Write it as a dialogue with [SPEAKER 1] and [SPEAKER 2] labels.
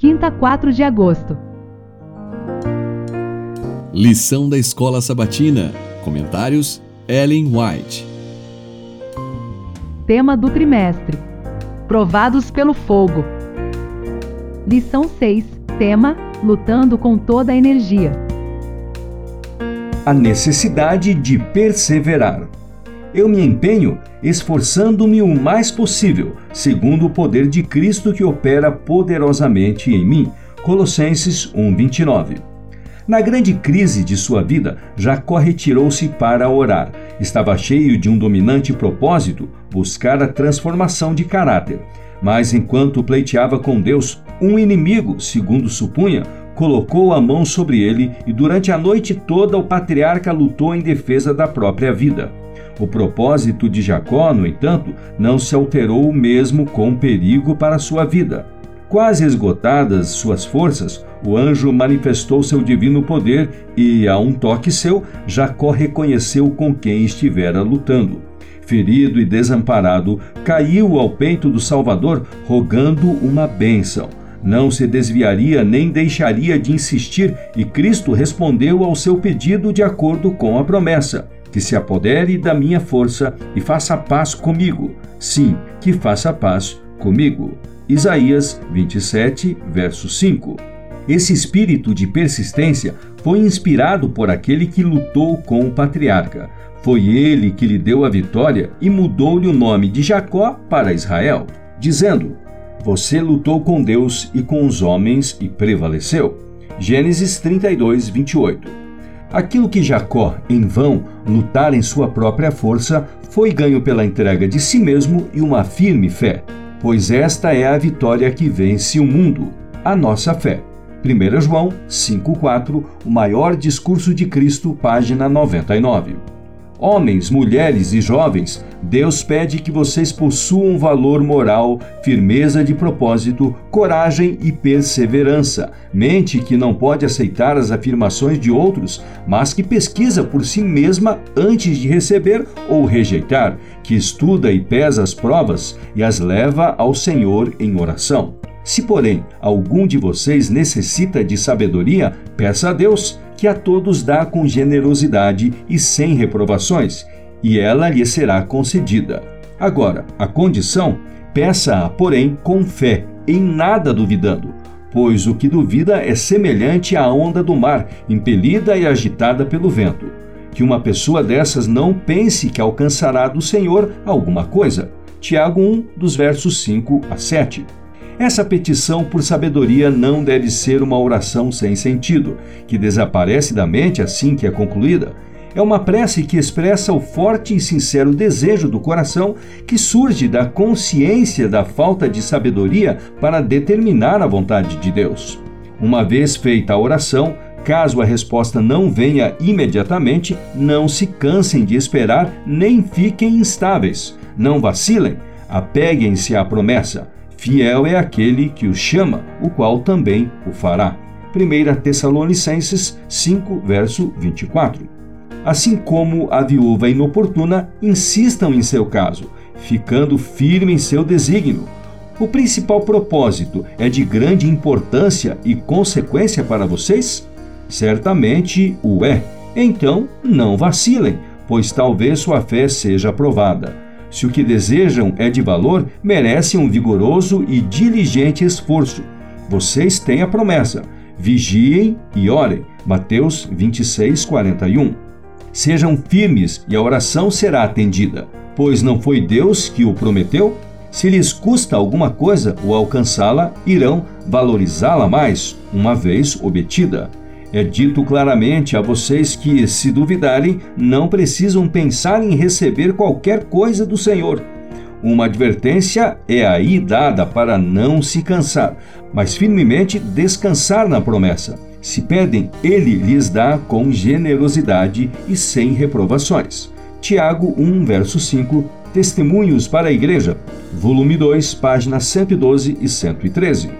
[SPEAKER 1] quinta 4 de agosto.
[SPEAKER 2] Lição da Escola Sabatina. Comentários: Ellen White.
[SPEAKER 1] Tema do trimestre: Provados pelo fogo. Lição 6. Tema: Lutando com toda a energia.
[SPEAKER 3] A necessidade de perseverar. Eu me empenho esforçando-me o mais possível, segundo o poder de Cristo que opera poderosamente em mim. Colossenses 1:29. Na grande crise de sua vida, Jacó retirou-se para orar. Estava cheio de um dominante propósito, buscar a transformação de caráter. Mas enquanto pleiteava com Deus, um inimigo, segundo supunha, colocou a mão sobre ele e durante a noite toda o patriarca lutou em defesa da própria vida. O propósito de Jacó, no entanto, não se alterou mesmo com perigo para sua vida. Quase esgotadas suas forças, o anjo manifestou seu divino poder e, a um toque seu, Jacó reconheceu com quem estivera lutando. Ferido e desamparado, caiu ao peito do Salvador, rogando uma bênção. Não se desviaria nem deixaria de insistir, e Cristo respondeu ao seu pedido de acordo com a promessa que se apodere da minha força e faça paz comigo. Sim, que faça paz comigo. Isaías 27, verso 5. Esse espírito de persistência foi inspirado por aquele que lutou com o patriarca. Foi ele que lhe deu a vitória e mudou-lhe o nome de Jacó para Israel, dizendo: Você lutou com Deus e com os homens e prevaleceu. Gênesis 32, 28. Aquilo que Jacó, em vão, lutar em sua própria força, foi ganho pela entrega de si mesmo e uma firme fé, pois esta é a vitória que vence o mundo, a nossa fé. 1 João 5,4, o maior discurso de Cristo, página 99. Homens, mulheres e jovens, Deus pede que vocês possuam valor moral, firmeza de propósito, coragem e perseverança. Mente que não pode aceitar as afirmações de outros, mas que pesquisa por si mesma antes de receber ou rejeitar, que estuda e pesa as provas e as leva ao Senhor em oração. Se, porém, algum de vocês necessita de sabedoria, peça a Deus que a todos dá com generosidade e sem reprovações, e ela lhe será concedida. Agora, a condição, peça-a, porém, com fé, em nada duvidando, pois o que duvida é semelhante à onda do mar, impelida e agitada pelo vento. Que uma pessoa dessas não pense que alcançará do Senhor alguma coisa. Tiago 1, dos versos 5 a 7. Essa petição por sabedoria não deve ser uma oração sem sentido, que desaparece da mente assim que é concluída. É uma prece que expressa o forte e sincero desejo do coração que surge da consciência da falta de sabedoria para determinar a vontade de Deus. Uma vez feita a oração, caso a resposta não venha imediatamente, não se cansem de esperar nem fiquem instáveis. Não vacilem, apeguem-se à promessa. Fiel é aquele que o chama, o qual também o fará. 1 Tessalonicenses 5, verso 24. Assim como a viúva inoportuna, insistam em seu caso, ficando firme em seu desígnio. O principal propósito é de grande importância e consequência para vocês? Certamente o é. Então, não vacilem, pois talvez sua fé seja aprovada. Se o que desejam é de valor, merecem um vigoroso e diligente esforço. Vocês têm a promessa. Vigiem e orem. Mateus 26, 41. Sejam firmes e a oração será atendida, pois não foi Deus que o prometeu? Se lhes custa alguma coisa o alcançá-la, irão valorizá-la mais, uma vez obtida. É dito claramente a vocês que, se duvidarem, não precisam pensar em receber qualquer coisa do Senhor. Uma advertência é aí dada para não se cansar, mas firmemente descansar na promessa. Se pedem, ele lhes dá com generosidade e sem reprovações. Tiago 1, verso 5, Testemunhos para a Igreja, volume 2, páginas 112 e 113.